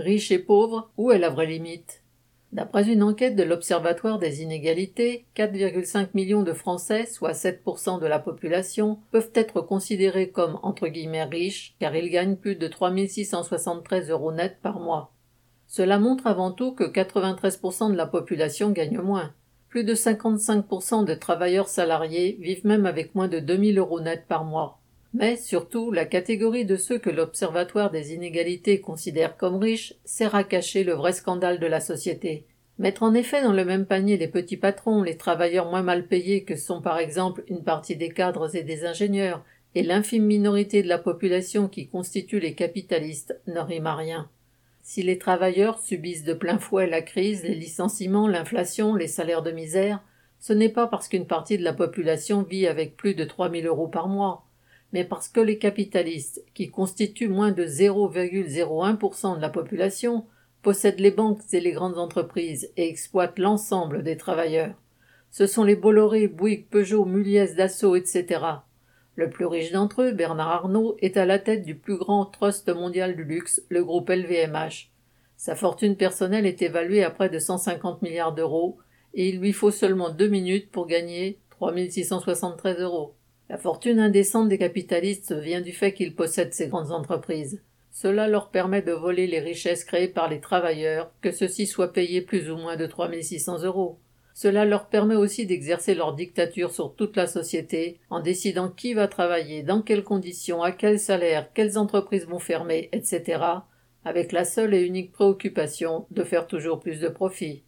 Riches et pauvres, où est la vraie limite? D'après une enquête de l'Observatoire des inégalités, 4,5 millions de Français, soit 7% de la population, peuvent être considérés comme entre guillemets riches, car ils gagnent plus de 3 673 euros net par mois. Cela montre avant tout que 93% de la population gagne moins. Plus de 55% de travailleurs salariés vivent même avec moins de 2000 euros net par mois. Mais surtout, la catégorie de ceux que l'Observatoire des inégalités considère comme riches sert à cacher le vrai scandale de la société. Mettre en effet dans le même panier les petits patrons, les travailleurs moins mal payés que sont par exemple une partie des cadres et des ingénieurs, et l'infime minorité de la population qui constitue les capitalistes ne rime à rien. Si les travailleurs subissent de plein fouet la crise, les licenciements, l'inflation, les salaires de misère, ce n'est pas parce qu'une partie de la population vit avec plus de 3000 euros par mois mais parce que les capitalistes, qui constituent moins de 0,01% de la population, possèdent les banques et les grandes entreprises et exploitent l'ensemble des travailleurs. Ce sont les Bolloré, Bouygues, Peugeot, Muliez, Dassault, etc. Le plus riche d'entre eux, Bernard Arnault, est à la tête du plus grand trust mondial du luxe, le groupe LVMH. Sa fortune personnelle est évaluée à près de 150 milliards d'euros, et il lui faut seulement deux minutes pour gagner 3673 euros. La fortune indécente des capitalistes vient du fait qu'ils possèdent ces grandes entreprises. Cela leur permet de voler les richesses créées par les travailleurs, que ceux-ci soient payés plus ou moins de 3600 euros. Cela leur permet aussi d'exercer leur dictature sur toute la société, en décidant qui va travailler, dans quelles conditions, à quel salaire, quelles entreprises vont fermer, etc., avec la seule et unique préoccupation de faire toujours plus de profit.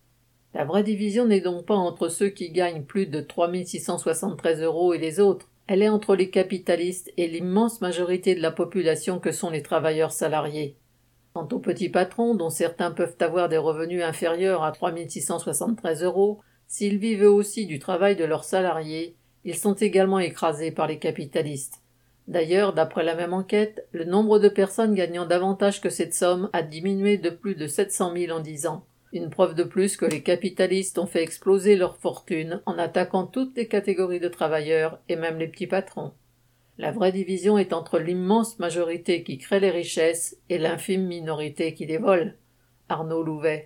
La vraie division n'est donc pas entre ceux qui gagnent plus de 3673 euros et les autres, elle est entre les capitalistes et l'immense majorité de la population que sont les travailleurs salariés. Quant aux petits patrons, dont certains peuvent avoir des revenus inférieurs à 3673 euros, s'ils vivent eux aussi du travail de leurs salariés, ils sont également écrasés par les capitalistes. D'ailleurs, d'après la même enquête, le nombre de personnes gagnant davantage que cette somme a diminué de plus de 700 000 en dix ans. Une preuve de plus que les capitalistes ont fait exploser leur fortune en attaquant toutes les catégories de travailleurs et même les petits patrons. La vraie division est entre l'immense majorité qui crée les richesses et l'infime minorité qui les vole. Arnaud Louvet.